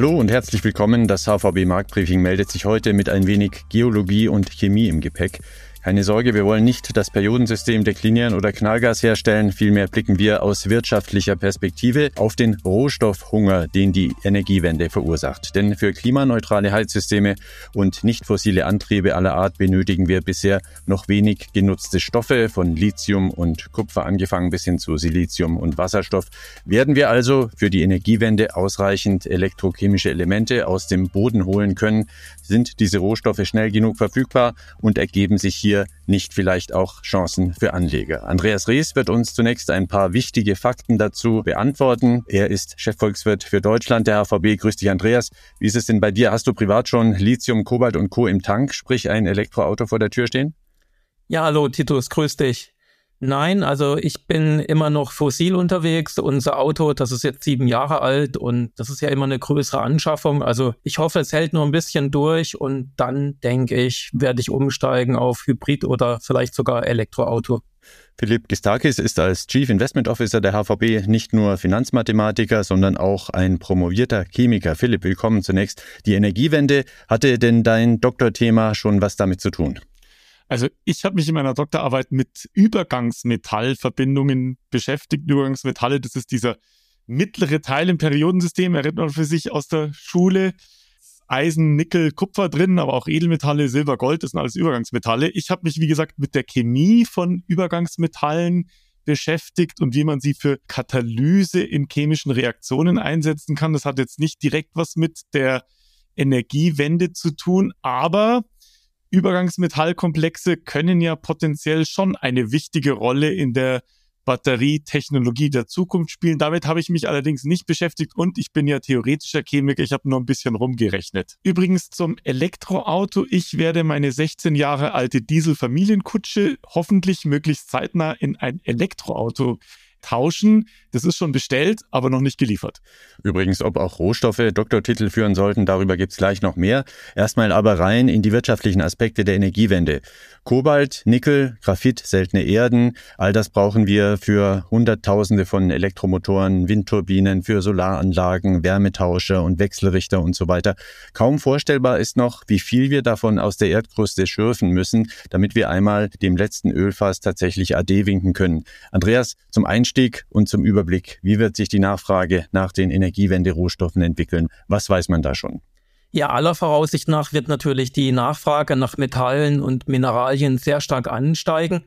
Hallo und herzlich willkommen. Das HVB Marktbriefing meldet sich heute mit ein wenig Geologie und Chemie im Gepäck. Keine Sorge, wir wollen nicht das Periodensystem deklinieren oder Knallgas herstellen. Vielmehr blicken wir aus wirtschaftlicher Perspektive auf den Rohstoffhunger, den die Energiewende verursacht. Denn für klimaneutrale Heizsysteme und nicht fossile Antriebe aller Art benötigen wir bisher noch wenig genutzte Stoffe, von Lithium und Kupfer angefangen bis hin zu Silizium und Wasserstoff. Werden wir also für die Energiewende ausreichend elektrochemische Elemente aus dem Boden holen können, sind diese Rohstoffe schnell genug verfügbar und ergeben sich hier hier nicht vielleicht auch Chancen für Anleger? Andreas Rees wird uns zunächst ein paar wichtige Fakten dazu beantworten. Er ist Chefvolkswirt für Deutschland der HVB. Grüß dich, Andreas. Wie ist es denn bei dir? Hast du privat schon Lithium, Kobalt und Co. im Tank, sprich ein Elektroauto vor der Tür stehen? Ja, hallo Titus, grüß dich. Nein, also ich bin immer noch fossil unterwegs. Unser Auto, das ist jetzt sieben Jahre alt und das ist ja immer eine größere Anschaffung. Also ich hoffe, es hält nur ein bisschen durch und dann denke ich, werde ich umsteigen auf Hybrid oder vielleicht sogar Elektroauto. Philipp Gistakis ist als Chief Investment Officer der HVB nicht nur Finanzmathematiker, sondern auch ein promovierter Chemiker. Philipp, willkommen zunächst. Die Energiewende, hatte denn dein Doktorthema schon was damit zu tun? Also ich habe mich in meiner Doktorarbeit mit Übergangsmetallverbindungen beschäftigt. Übergangsmetalle, das ist dieser mittlere Teil im Periodensystem, erinnert man für sich aus der Schule. Eisen, Nickel, Kupfer drin, aber auch Edelmetalle, Silber, Gold, das sind alles Übergangsmetalle. Ich habe mich, wie gesagt, mit der Chemie von Übergangsmetallen beschäftigt und wie man sie für Katalyse in chemischen Reaktionen einsetzen kann. Das hat jetzt nicht direkt was mit der Energiewende zu tun, aber Übergangsmetallkomplexe können ja potenziell schon eine wichtige Rolle in der Batterietechnologie der Zukunft spielen. Damit habe ich mich allerdings nicht beschäftigt und ich bin ja theoretischer Chemiker, ich habe nur ein bisschen rumgerechnet. Übrigens zum Elektroauto. Ich werde meine 16 Jahre alte Diesel-Familienkutsche hoffentlich möglichst zeitnah in ein Elektroauto tauschen. Das ist schon bestellt, aber noch nicht geliefert. Übrigens, ob auch Rohstoffe Doktortitel führen sollten, darüber gibt es gleich noch mehr. Erstmal aber rein in die wirtschaftlichen Aspekte der Energiewende. Kobalt, Nickel, Graphit, seltene Erden, all das brauchen wir für Hunderttausende von Elektromotoren, Windturbinen, für Solaranlagen, Wärmetauscher und Wechselrichter und so weiter. Kaum vorstellbar ist noch, wie viel wir davon aus der Erdkruste schürfen müssen, damit wir einmal dem letzten Ölfass tatsächlich AD winken können. Andreas, zum Einstieg und zum Überblick, wie wird sich die Nachfrage nach den Energiewende-Rohstoffen entwickeln? Was weiß man da schon? Ja, aller Voraussicht nach wird natürlich die Nachfrage nach Metallen und Mineralien sehr stark ansteigen.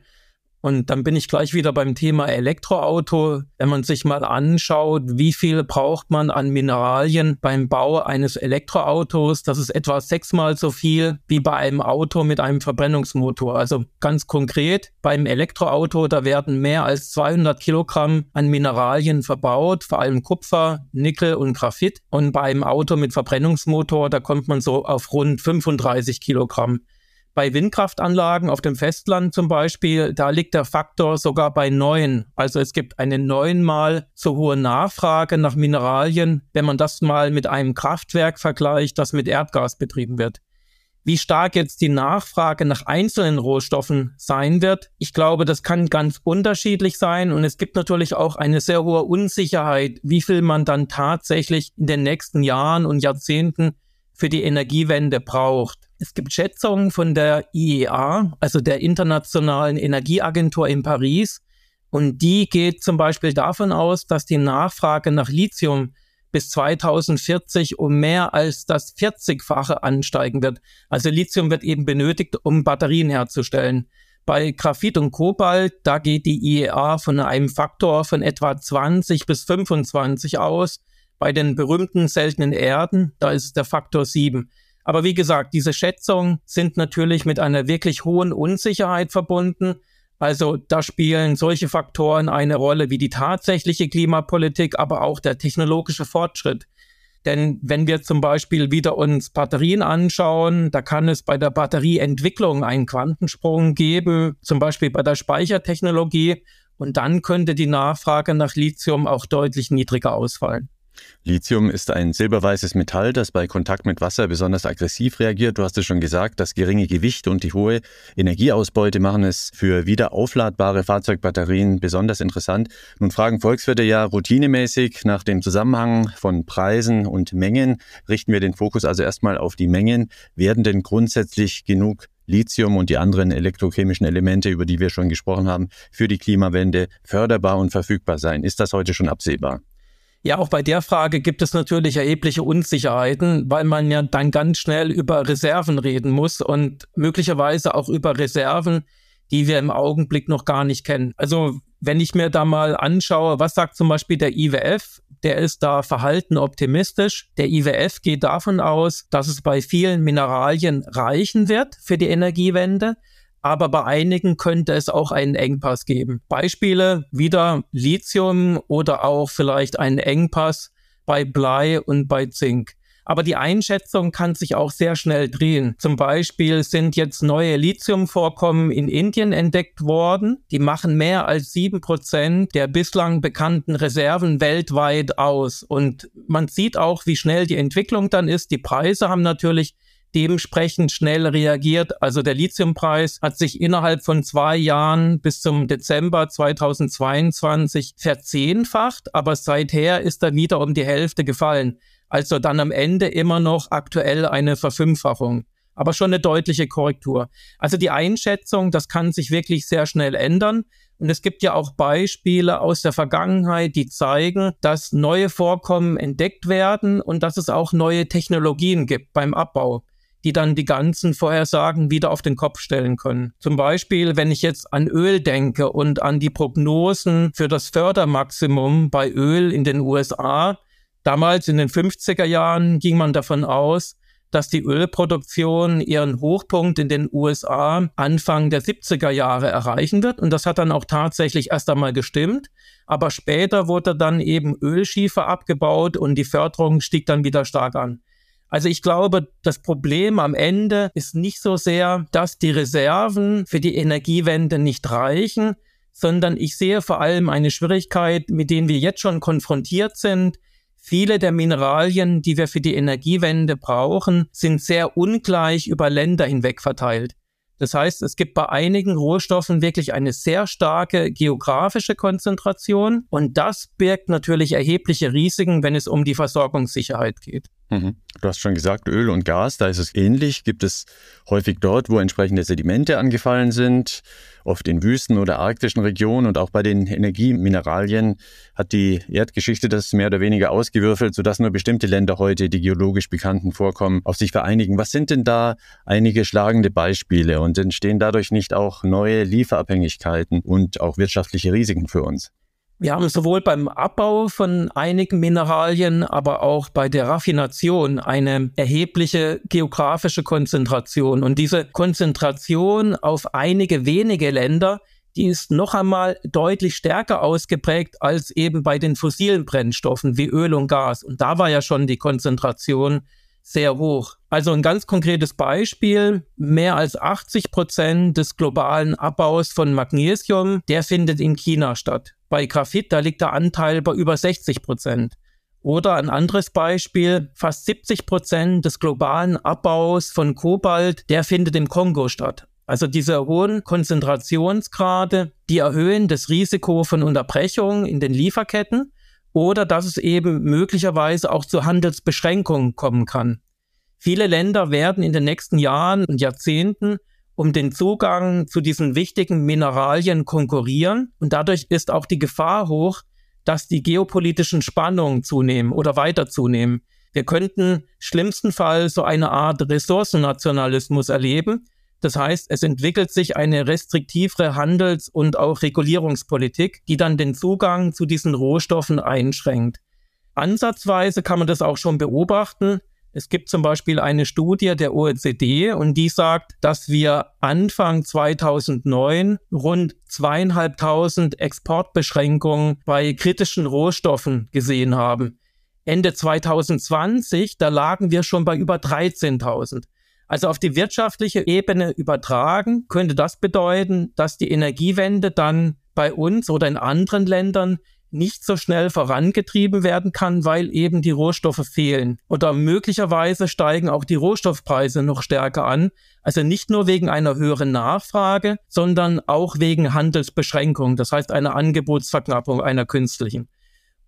Und dann bin ich gleich wieder beim Thema Elektroauto. Wenn man sich mal anschaut, wie viel braucht man an Mineralien beim Bau eines Elektroautos, das ist etwa sechsmal so viel wie bei einem Auto mit einem Verbrennungsmotor. Also ganz konkret, beim Elektroauto, da werden mehr als 200 Kilogramm an Mineralien verbaut, vor allem Kupfer, Nickel und Graphit. Und beim Auto mit Verbrennungsmotor, da kommt man so auf rund 35 Kilogramm. Bei Windkraftanlagen auf dem Festland zum Beispiel, da liegt der Faktor sogar bei neun. Also es gibt eine neunmal so hohe Nachfrage nach Mineralien, wenn man das mal mit einem Kraftwerk vergleicht, das mit Erdgas betrieben wird. Wie stark jetzt die Nachfrage nach einzelnen Rohstoffen sein wird, ich glaube, das kann ganz unterschiedlich sein und es gibt natürlich auch eine sehr hohe Unsicherheit, wie viel man dann tatsächlich in den nächsten Jahren und Jahrzehnten für die Energiewende braucht. Es gibt Schätzungen von der IEA, also der Internationalen Energieagentur in Paris, und die geht zum Beispiel davon aus, dass die Nachfrage nach Lithium bis 2040 um mehr als das 40-fache ansteigen wird. Also Lithium wird eben benötigt, um Batterien herzustellen. Bei Graphit und Kobalt, da geht die IEA von einem Faktor von etwa 20 bis 25 aus. Bei den berühmten seltenen Erden, da ist der Faktor 7. Aber wie gesagt, diese Schätzungen sind natürlich mit einer wirklich hohen Unsicherheit verbunden. Also da spielen solche Faktoren eine Rolle wie die tatsächliche Klimapolitik, aber auch der technologische Fortschritt. Denn wenn wir zum Beispiel wieder uns Batterien anschauen, da kann es bei der Batterieentwicklung einen Quantensprung geben, zum Beispiel bei der Speichertechnologie. Und dann könnte die Nachfrage nach Lithium auch deutlich niedriger ausfallen. Lithium ist ein silberweißes Metall, das bei Kontakt mit Wasser besonders aggressiv reagiert. Du hast es schon gesagt, das geringe Gewicht und die hohe Energieausbeute machen es für wiederaufladbare Fahrzeugbatterien besonders interessant. Nun fragen Volkswirte ja routinemäßig nach dem Zusammenhang von Preisen und Mengen. Richten wir den Fokus also erstmal auf die Mengen. Werden denn grundsätzlich genug Lithium und die anderen elektrochemischen Elemente, über die wir schon gesprochen haben, für die Klimawende förderbar und verfügbar sein? Ist das heute schon absehbar? Ja, auch bei der Frage gibt es natürlich erhebliche Unsicherheiten, weil man ja dann ganz schnell über Reserven reden muss und möglicherweise auch über Reserven, die wir im Augenblick noch gar nicht kennen. Also wenn ich mir da mal anschaue, was sagt zum Beispiel der IWF, der ist da verhalten optimistisch. Der IWF geht davon aus, dass es bei vielen Mineralien reichen wird für die Energiewende aber bei einigen könnte es auch einen Engpass geben. Beispiele wieder Lithium oder auch vielleicht einen Engpass bei Blei und bei Zink. Aber die Einschätzung kann sich auch sehr schnell drehen. Zum Beispiel sind jetzt neue Lithiumvorkommen in Indien entdeckt worden. Die machen mehr als sieben Prozent der bislang bekannten Reserven weltweit aus. Und man sieht auch, wie schnell die Entwicklung dann ist. Die Preise haben natürlich dementsprechend schnell reagiert. Also der Lithiumpreis hat sich innerhalb von zwei Jahren bis zum Dezember 2022 verzehnfacht, aber seither ist er wieder um die Hälfte gefallen. Also dann am Ende immer noch aktuell eine Verfünffachung aber schon eine deutliche Korrektur. Also die Einschätzung, das kann sich wirklich sehr schnell ändern. Und es gibt ja auch Beispiele aus der Vergangenheit, die zeigen, dass neue Vorkommen entdeckt werden und dass es auch neue Technologien gibt beim Abbau die dann die ganzen Vorhersagen wieder auf den Kopf stellen können. Zum Beispiel, wenn ich jetzt an Öl denke und an die Prognosen für das Fördermaximum bei Öl in den USA. Damals in den 50er Jahren ging man davon aus, dass die Ölproduktion ihren Hochpunkt in den USA Anfang der 70er Jahre erreichen wird. Und das hat dann auch tatsächlich erst einmal gestimmt. Aber später wurde dann eben Ölschiefer abgebaut und die Förderung stieg dann wieder stark an. Also ich glaube, das Problem am Ende ist nicht so sehr, dass die Reserven für die Energiewende nicht reichen, sondern ich sehe vor allem eine Schwierigkeit, mit denen wir jetzt schon konfrontiert sind. Viele der Mineralien, die wir für die Energiewende brauchen, sind sehr ungleich über Länder hinweg verteilt. Das heißt, es gibt bei einigen Rohstoffen wirklich eine sehr starke geografische Konzentration und das birgt natürlich erhebliche Risiken, wenn es um die Versorgungssicherheit geht. Mhm. Du hast schon gesagt, Öl und Gas, da ist es ähnlich. Gibt es häufig dort, wo entsprechende Sedimente angefallen sind, oft in Wüsten oder arktischen Regionen und auch bei den Energiemineralien hat die Erdgeschichte das mehr oder weniger ausgewürfelt, sodass nur bestimmte Länder heute die geologisch bekannten Vorkommen auf sich vereinigen. Was sind denn da einige schlagende Beispiele und entstehen dadurch nicht auch neue Lieferabhängigkeiten und auch wirtschaftliche Risiken für uns? Wir haben sowohl beim Abbau von einigen Mineralien, aber auch bei der Raffination eine erhebliche geografische Konzentration. Und diese Konzentration auf einige wenige Länder, die ist noch einmal deutlich stärker ausgeprägt als eben bei den fossilen Brennstoffen wie Öl und Gas. Und da war ja schon die Konzentration sehr hoch. Also ein ganz konkretes Beispiel, mehr als 80 Prozent des globalen Abbaus von Magnesium, der findet in China statt. Bei Graphit, da liegt der Anteil bei über 60 Prozent. Oder ein anderes Beispiel, fast 70 Prozent des globalen Abbaus von Kobalt, der findet im Kongo statt. Also diese hohen Konzentrationsgrade, die erhöhen das Risiko von Unterbrechungen in den Lieferketten oder dass es eben möglicherweise auch zu Handelsbeschränkungen kommen kann. Viele Länder werden in den nächsten Jahren und Jahrzehnten um den Zugang zu diesen wichtigen Mineralien konkurrieren und dadurch ist auch die Gefahr hoch, dass die geopolitischen Spannungen zunehmen oder weiter zunehmen. Wir könnten schlimmstenfalls so eine Art Ressourcennationalismus erleben, das heißt, es entwickelt sich eine restriktivere Handels- und auch Regulierungspolitik, die dann den Zugang zu diesen Rohstoffen einschränkt. Ansatzweise kann man das auch schon beobachten. Es gibt zum Beispiel eine Studie der OECD und die sagt, dass wir Anfang 2009 rund zweieinhalbtausend Exportbeschränkungen bei kritischen Rohstoffen gesehen haben. Ende 2020, da lagen wir schon bei über 13.000. Also auf die wirtschaftliche Ebene übertragen, könnte das bedeuten, dass die Energiewende dann bei uns oder in anderen Ländern nicht so schnell vorangetrieben werden kann, weil eben die Rohstoffe fehlen. Oder möglicherweise steigen auch die Rohstoffpreise noch stärker an. Also nicht nur wegen einer höheren Nachfrage, sondern auch wegen Handelsbeschränkungen. Das heißt einer Angebotsverknappung, einer künstlichen.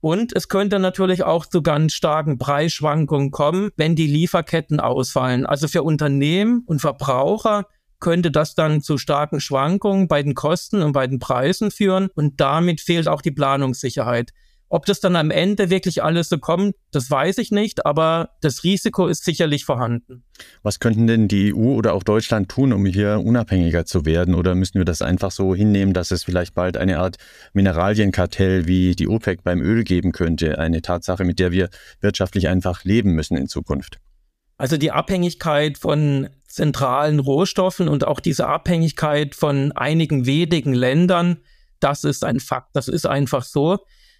Und es könnte natürlich auch zu ganz starken Preisschwankungen kommen, wenn die Lieferketten ausfallen. Also für Unternehmen und Verbraucher könnte das dann zu starken Schwankungen bei den Kosten und bei den Preisen führen und damit fehlt auch die Planungssicherheit. Ob das dann am Ende wirklich alles so kommt, das weiß ich nicht, aber das Risiko ist sicherlich vorhanden. Was könnten denn die EU oder auch Deutschland tun, um hier unabhängiger zu werden? Oder müssen wir das einfach so hinnehmen, dass es vielleicht bald eine Art Mineralienkartell wie die OPEC beim Öl geben könnte? Eine Tatsache, mit der wir wirtschaftlich einfach leben müssen in Zukunft. Also die Abhängigkeit von zentralen Rohstoffen und auch diese Abhängigkeit von einigen wenigen Ländern, das ist ein Fakt. Das ist einfach so.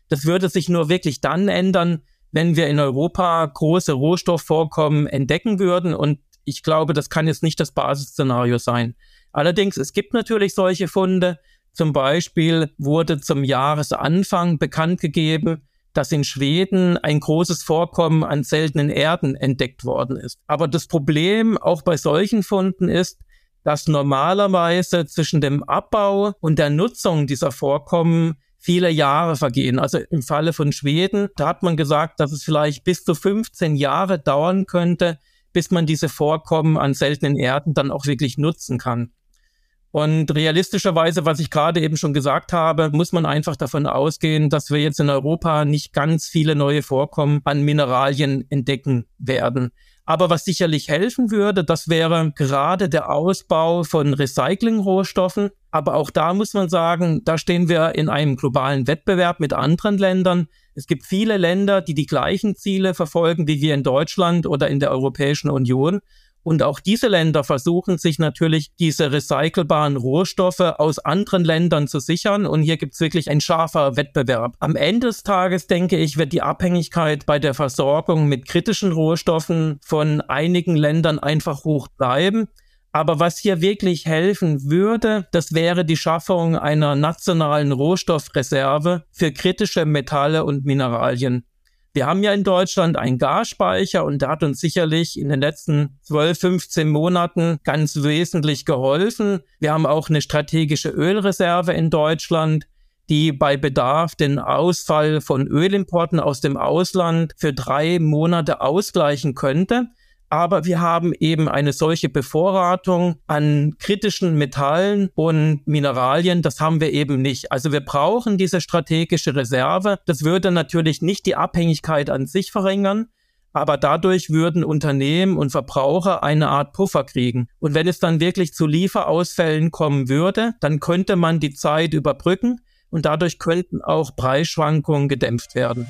Das würde sich nur wirklich dann ändern, wenn wir in Europa große Rohstoffvorkommen entdecken würden. Und ich glaube, das kann jetzt nicht das Basisszenario sein. Allerdings, es gibt natürlich solche Funde. Zum Beispiel wurde zum Jahresanfang bekannt gegeben, dass in Schweden ein großes Vorkommen an seltenen Erden entdeckt worden ist. Aber das Problem auch bei solchen Funden ist, dass normalerweise zwischen dem Abbau und der Nutzung dieser Vorkommen viele Jahre vergehen. Also im Falle von Schweden, da hat man gesagt, dass es vielleicht bis zu 15 Jahre dauern könnte, bis man diese Vorkommen an seltenen Erden dann auch wirklich nutzen kann. Und realistischerweise, was ich gerade eben schon gesagt habe, muss man einfach davon ausgehen, dass wir jetzt in Europa nicht ganz viele neue Vorkommen an Mineralien entdecken werden. Aber was sicherlich helfen würde, das wäre gerade der Ausbau von Recyclingrohstoffen. Aber auch da muss man sagen, da stehen wir in einem globalen Wettbewerb mit anderen Ländern. Es gibt viele Länder, die die gleichen Ziele verfolgen wie wir in Deutschland oder in der Europäischen Union. Und auch diese Länder versuchen sich natürlich diese recycelbaren Rohstoffe aus anderen Ländern zu sichern. Und hier gibt es wirklich ein scharfer Wettbewerb. Am Ende des Tages, denke ich, wird die Abhängigkeit bei der Versorgung mit kritischen Rohstoffen von einigen Ländern einfach hoch bleiben. Aber was hier wirklich helfen würde, das wäre die Schaffung einer nationalen Rohstoffreserve für kritische Metalle und Mineralien. Wir haben ja in Deutschland einen Gasspeicher und der hat uns sicherlich in den letzten 12, 15 Monaten ganz wesentlich geholfen. Wir haben auch eine strategische Ölreserve in Deutschland, die bei Bedarf den Ausfall von Ölimporten aus dem Ausland für drei Monate ausgleichen könnte. Aber wir haben eben eine solche Bevorratung an kritischen Metallen und Mineralien, das haben wir eben nicht. Also wir brauchen diese strategische Reserve. Das würde natürlich nicht die Abhängigkeit an sich verringern, aber dadurch würden Unternehmen und Verbraucher eine Art Puffer kriegen. Und wenn es dann wirklich zu Lieferausfällen kommen würde, dann könnte man die Zeit überbrücken und dadurch könnten auch Preisschwankungen gedämpft werden.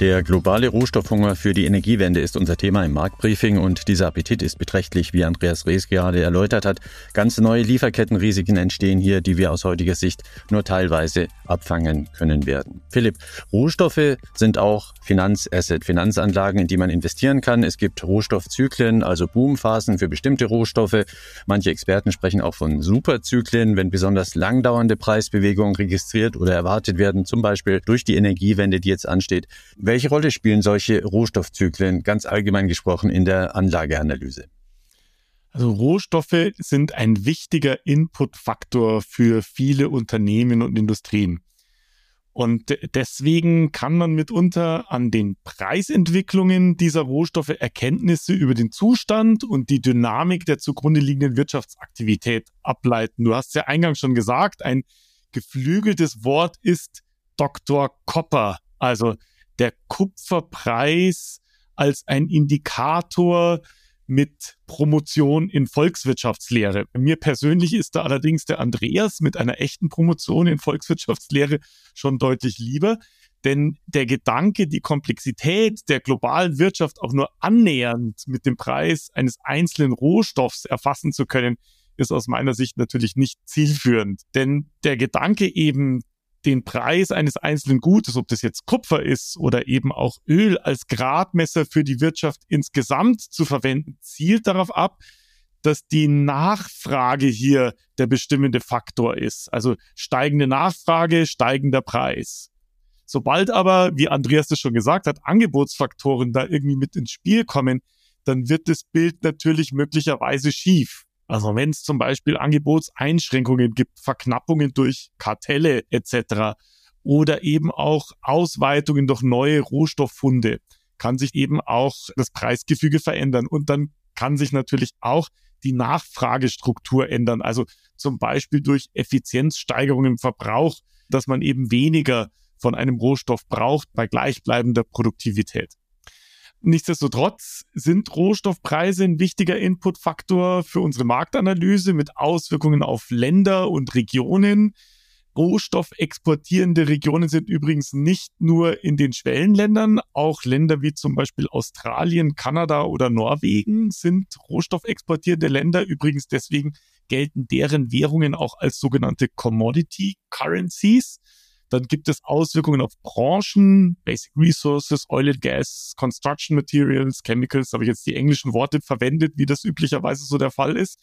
Der globale Rohstoffhunger für die Energiewende ist unser Thema im Marktbriefing und dieser Appetit ist beträchtlich, wie Andreas Rees gerade erläutert hat. Ganz neue Lieferkettenrisiken entstehen hier, die wir aus heutiger Sicht nur teilweise abfangen können werden. Philipp, Rohstoffe sind auch Finanzasset, Finanzanlagen, in die man investieren kann. Es gibt Rohstoffzyklen, also Boomphasen für bestimmte Rohstoffe. Manche Experten sprechen auch von Superzyklen, wenn besonders langdauernde Preisbewegungen registriert oder erwartet werden, zum Beispiel durch die Energiewende, die jetzt ansteht. Welche Rolle spielen solche Rohstoffzyklen ganz allgemein gesprochen in der Anlageanalyse? Also Rohstoffe sind ein wichtiger Inputfaktor für viele Unternehmen und Industrien. Und deswegen kann man mitunter an den Preisentwicklungen dieser Rohstoffe Erkenntnisse über den Zustand und die Dynamik der zugrunde liegenden Wirtschaftsaktivität ableiten. Du hast ja eingangs schon gesagt, ein geflügeltes Wort ist Dr. Kopper. Also der Kupferpreis als ein Indikator mit Promotion in Volkswirtschaftslehre. Mir persönlich ist da allerdings der Andreas mit einer echten Promotion in Volkswirtschaftslehre schon deutlich lieber, denn der Gedanke, die Komplexität der globalen Wirtschaft auch nur annähernd mit dem Preis eines einzelnen Rohstoffs erfassen zu können, ist aus meiner Sicht natürlich nicht zielführend. Denn der Gedanke eben, den Preis eines einzelnen Gutes, ob das jetzt Kupfer ist oder eben auch Öl als Gradmesser für die Wirtschaft insgesamt zu verwenden, zielt darauf ab, dass die Nachfrage hier der bestimmende Faktor ist. Also steigende Nachfrage, steigender Preis. Sobald aber, wie Andreas das schon gesagt hat, Angebotsfaktoren da irgendwie mit ins Spiel kommen, dann wird das Bild natürlich möglicherweise schief. Also wenn es zum Beispiel Angebotseinschränkungen gibt, Verknappungen durch Kartelle etc. oder eben auch Ausweitungen durch neue Rohstofffunde, kann sich eben auch das Preisgefüge verändern. Und dann kann sich natürlich auch die Nachfragestruktur ändern. Also zum Beispiel durch Effizienzsteigerung im Verbrauch, dass man eben weniger von einem Rohstoff braucht bei gleichbleibender Produktivität. Nichtsdestotrotz sind Rohstoffpreise ein wichtiger Inputfaktor für unsere Marktanalyse mit Auswirkungen auf Länder und Regionen. Rohstoffexportierende Regionen sind übrigens nicht nur in den Schwellenländern, auch Länder wie zum Beispiel Australien, Kanada oder Norwegen sind rohstoffexportierende Länder. Übrigens deswegen gelten deren Währungen auch als sogenannte Commodity Currencies. Dann gibt es Auswirkungen auf Branchen, Basic Resources, Oil and Gas, Construction Materials, Chemicals, habe ich jetzt die englischen Worte verwendet, wie das üblicherweise so der Fall ist,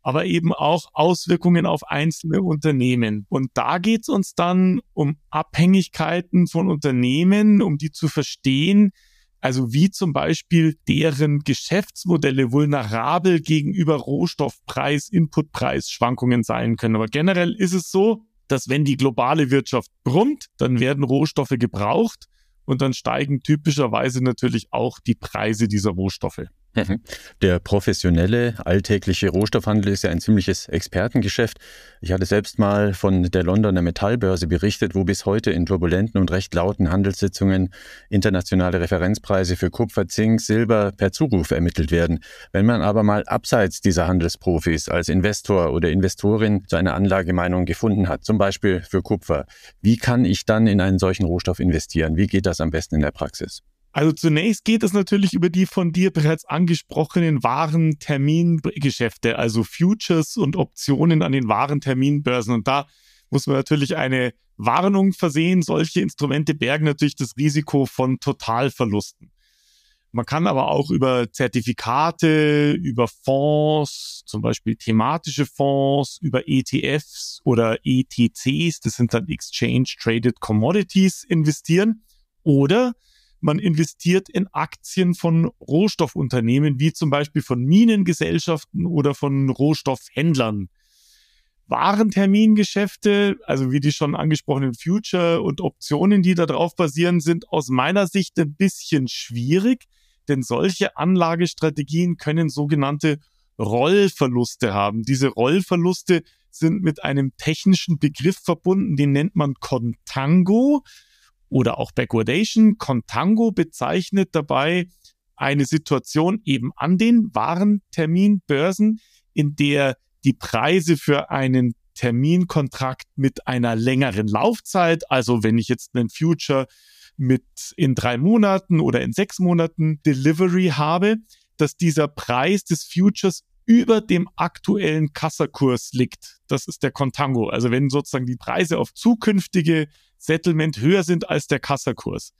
aber eben auch Auswirkungen auf einzelne Unternehmen. Und da geht es uns dann um Abhängigkeiten von Unternehmen, um die zu verstehen, also wie zum Beispiel deren Geschäftsmodelle vulnerabel gegenüber Rohstoffpreis, Inputpreisschwankungen sein können. Aber generell ist es so, dass wenn die globale Wirtschaft brummt, dann werden Rohstoffe gebraucht und dann steigen typischerweise natürlich auch die Preise dieser Rohstoffe. Mhm. Der professionelle, alltägliche Rohstoffhandel ist ja ein ziemliches Expertengeschäft. Ich hatte selbst mal von der Londoner Metallbörse berichtet, wo bis heute in turbulenten und recht lauten Handelssitzungen internationale Referenzpreise für Kupfer, Zink, Silber per Zuruf ermittelt werden. Wenn man aber mal abseits dieser Handelsprofis als Investor oder Investorin zu einer Anlagemeinung gefunden hat, zum Beispiel für Kupfer, wie kann ich dann in einen solchen Rohstoff investieren? Wie geht das am besten in der Praxis? Also zunächst geht es natürlich über die von dir bereits angesprochenen wahren Termingeschäfte, also Futures und Optionen an den wahren Terminbörsen. Und da muss man natürlich eine Warnung versehen. Solche Instrumente bergen natürlich das Risiko von Totalverlusten. Man kann aber auch über Zertifikate, über Fonds, zum Beispiel thematische Fonds, über ETFs oder ETCs, das sind dann Exchange Traded Commodities, investieren. Oder man investiert in Aktien von Rohstoffunternehmen, wie zum Beispiel von Minengesellschaften oder von Rohstoffhändlern. Warentermingeschäfte, also wie die schon angesprochenen Future und Optionen, die darauf basieren, sind aus meiner Sicht ein bisschen schwierig, denn solche Anlagestrategien können sogenannte Rollverluste haben. Diese Rollverluste sind mit einem technischen Begriff verbunden, den nennt man Contango oder auch Backwardation. Contango bezeichnet dabei eine Situation eben an den Warenterminbörsen, in der die Preise für einen Terminkontrakt mit einer längeren Laufzeit, also wenn ich jetzt einen Future mit in drei Monaten oder in sechs Monaten Delivery habe, dass dieser Preis des Futures über dem aktuellen Kassakurs liegt. Das ist der Contango. Also wenn sozusagen die Preise auf zukünftige Settlement höher sind als der Kassakurs.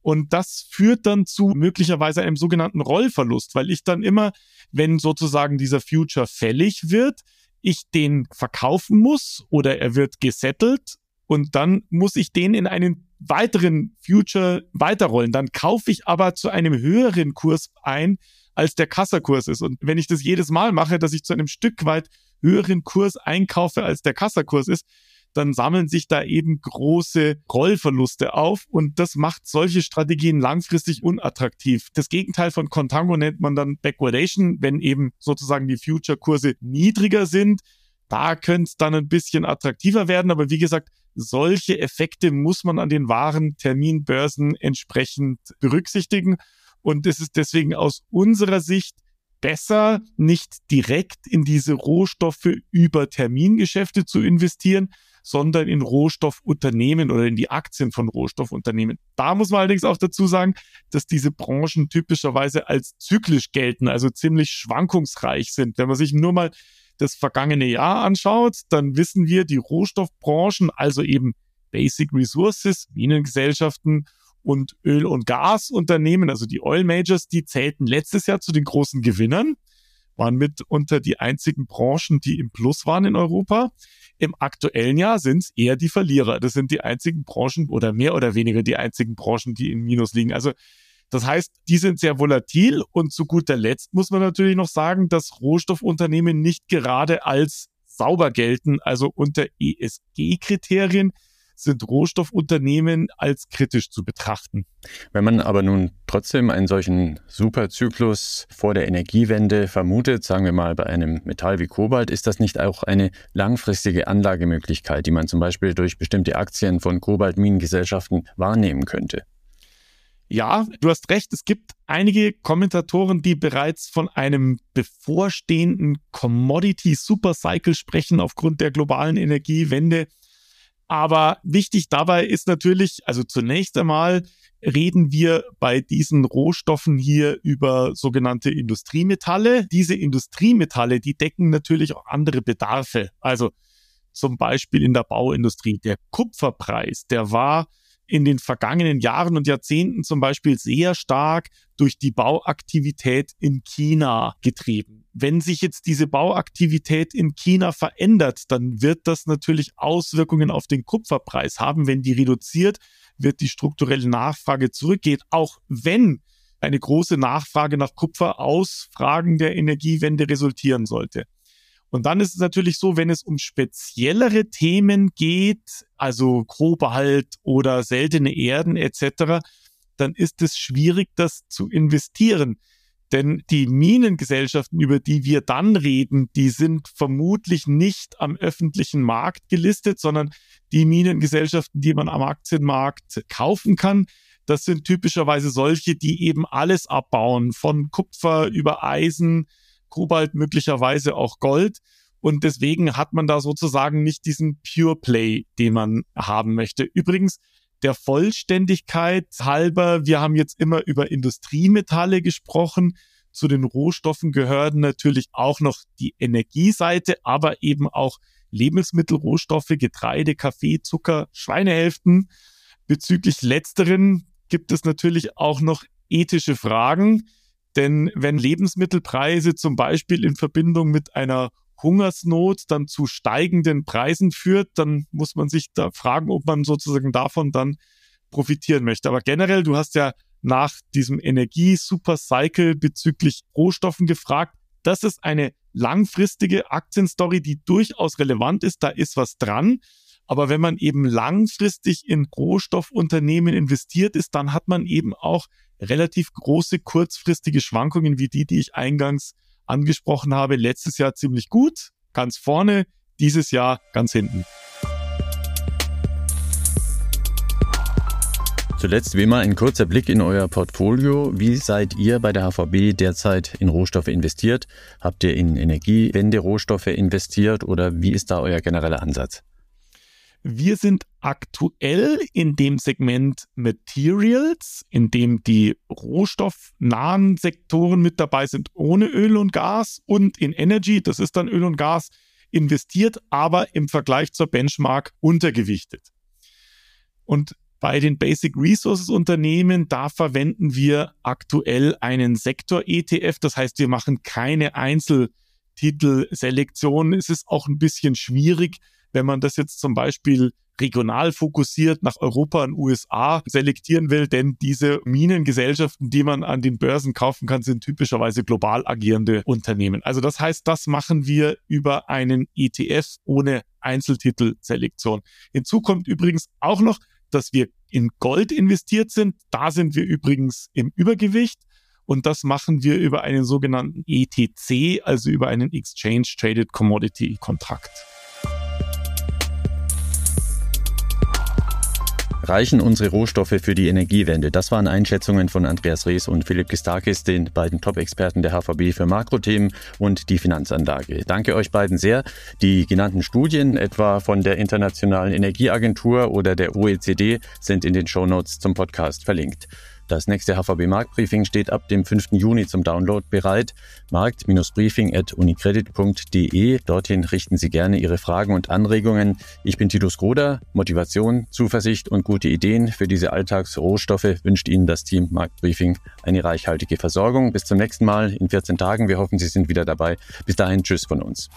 Und das führt dann zu möglicherweise einem sogenannten Rollverlust, weil ich dann immer, wenn sozusagen dieser Future fällig wird, ich den verkaufen muss oder er wird gesettelt und dann muss ich den in einen weiteren Future weiterrollen. Dann kaufe ich aber zu einem höheren Kurs ein, als der Kassakurs ist. Und wenn ich das jedes Mal mache, dass ich zu einem Stück weit höheren Kurs einkaufe, als der Kassakurs ist, dann sammeln sich da eben große Rollverluste auf und das macht solche Strategien langfristig unattraktiv. Das Gegenteil von Contango nennt man dann Backwardation, wenn eben sozusagen die Future-Kurse niedriger sind. Da könnte es dann ein bisschen attraktiver werden, aber wie gesagt, solche Effekte muss man an den wahren Terminbörsen entsprechend berücksichtigen. Und es ist deswegen aus unserer Sicht besser, nicht direkt in diese Rohstoffe über Termingeschäfte zu investieren, sondern in Rohstoffunternehmen oder in die Aktien von Rohstoffunternehmen. Da muss man allerdings auch dazu sagen, dass diese Branchen typischerweise als zyklisch gelten, also ziemlich schwankungsreich sind. Wenn man sich nur mal das vergangene Jahr anschaut, dann wissen wir, die Rohstoffbranchen, also eben Basic Resources, Minengesellschaften und Öl- und Gasunternehmen, also die Oil Majors, die zählten letztes Jahr zu den großen Gewinnern waren mitunter die einzigen Branchen, die im Plus waren in Europa. Im aktuellen Jahr sind es eher die Verlierer. Das sind die einzigen Branchen oder mehr oder weniger die einzigen Branchen, die im Minus liegen. Also das heißt, die sind sehr volatil und zu guter Letzt muss man natürlich noch sagen, dass Rohstoffunternehmen nicht gerade als sauber gelten, also unter ESG-Kriterien sind Rohstoffunternehmen als kritisch zu betrachten. Wenn man aber nun trotzdem einen solchen Superzyklus vor der Energiewende vermutet, sagen wir mal bei einem Metall wie Kobalt, ist das nicht auch eine langfristige Anlagemöglichkeit, die man zum Beispiel durch bestimmte Aktien von Kobaltminengesellschaften wahrnehmen könnte? Ja, du hast recht. Es gibt einige Kommentatoren, die bereits von einem bevorstehenden Commodity Supercycle sprechen aufgrund der globalen Energiewende. Aber wichtig dabei ist natürlich, also zunächst einmal reden wir bei diesen Rohstoffen hier über sogenannte Industriemetalle. Diese Industriemetalle, die decken natürlich auch andere Bedarfe. Also zum Beispiel in der Bauindustrie. Der Kupferpreis, der war in den vergangenen Jahren und Jahrzehnten zum Beispiel sehr stark durch die Bauaktivität in China getrieben. Wenn sich jetzt diese Bauaktivität in China verändert, dann wird das natürlich Auswirkungen auf den Kupferpreis haben. Wenn die reduziert, wird die strukturelle Nachfrage zurückgehen, auch wenn eine große Nachfrage nach Kupfer aus Fragen der Energiewende resultieren sollte. Und dann ist es natürlich so, wenn es um speziellere Themen geht, also Kobalt oder seltene Erden etc., dann ist es schwierig, das zu investieren. Denn die Minengesellschaften, über die wir dann reden, die sind vermutlich nicht am öffentlichen Markt gelistet, sondern die Minengesellschaften, die man am Aktienmarkt kaufen kann, das sind typischerweise solche, die eben alles abbauen, von Kupfer über Eisen, Kobalt, möglicherweise auch Gold. Und deswegen hat man da sozusagen nicht diesen Pure Play, den man haben möchte. Übrigens, der Vollständigkeit halber, wir haben jetzt immer über Industriemetalle gesprochen. Zu den Rohstoffen gehören natürlich auch noch die Energieseite, aber eben auch Lebensmittelrohstoffe, Getreide, Kaffee, Zucker, Schweinehälften. Bezüglich letzteren gibt es natürlich auch noch ethische Fragen. Denn wenn Lebensmittelpreise zum Beispiel in Verbindung mit einer Hungersnot dann zu steigenden Preisen führt, dann muss man sich da fragen, ob man sozusagen davon dann profitieren möchte. Aber generell, du hast ja nach diesem Energie-Supercycle bezüglich Rohstoffen gefragt. Das ist eine langfristige Aktienstory, die durchaus relevant ist. Da ist was dran. Aber wenn man eben langfristig in Rohstoffunternehmen investiert ist, dann hat man eben auch relativ große kurzfristige Schwankungen wie die, die ich eingangs angesprochen habe. Letztes Jahr ziemlich gut, ganz vorne, dieses Jahr ganz hinten. Zuletzt wie immer ein kurzer Blick in euer Portfolio. Wie seid ihr bei der HVB derzeit in Rohstoffe investiert? Habt ihr in Energiewende-Rohstoffe investiert oder wie ist da euer genereller Ansatz? Wir sind aktuell in dem Segment Materials, in dem die rohstoffnahen Sektoren mit dabei sind, ohne Öl und Gas und in Energy, das ist dann Öl und Gas, investiert, aber im Vergleich zur Benchmark untergewichtet. Und bei den Basic Resources Unternehmen, da verwenden wir aktuell einen Sektor-ETF. Das heißt, wir machen keine Einzeltitelselektion. Es ist auch ein bisschen schwierig, wenn man das jetzt zum Beispiel regional fokussiert nach Europa und USA selektieren will, denn diese Minengesellschaften, die man an den Börsen kaufen kann, sind typischerweise global agierende Unternehmen. Also das heißt, das machen wir über einen ETF ohne Einzeltitelselektion. Hinzu kommt übrigens auch noch, dass wir in Gold investiert sind. Da sind wir übrigens im Übergewicht. Und das machen wir über einen sogenannten ETC, also über einen Exchange Traded Commodity Kontrakt. Reichen unsere Rohstoffe für die Energiewende? Das waren Einschätzungen von Andreas Rees und Philipp Gistakis, den beiden Top-Experten der HVB für Makrothemen und die Finanzanlage. Danke euch beiden sehr. Die genannten Studien, etwa von der Internationalen Energieagentur oder der OECD, sind in den Shownotes zum Podcast verlinkt. Das nächste HVB Marktbriefing steht ab dem 5. Juni zum Download bereit. Markt-briefing.unicredit.de. Dorthin richten Sie gerne Ihre Fragen und Anregungen. Ich bin Titus Groder. Motivation, Zuversicht und gute Ideen für diese Alltagsrohstoffe wünscht Ihnen das Team Marktbriefing eine reichhaltige Versorgung. Bis zum nächsten Mal in 14 Tagen. Wir hoffen, Sie sind wieder dabei. Bis dahin, tschüss von uns.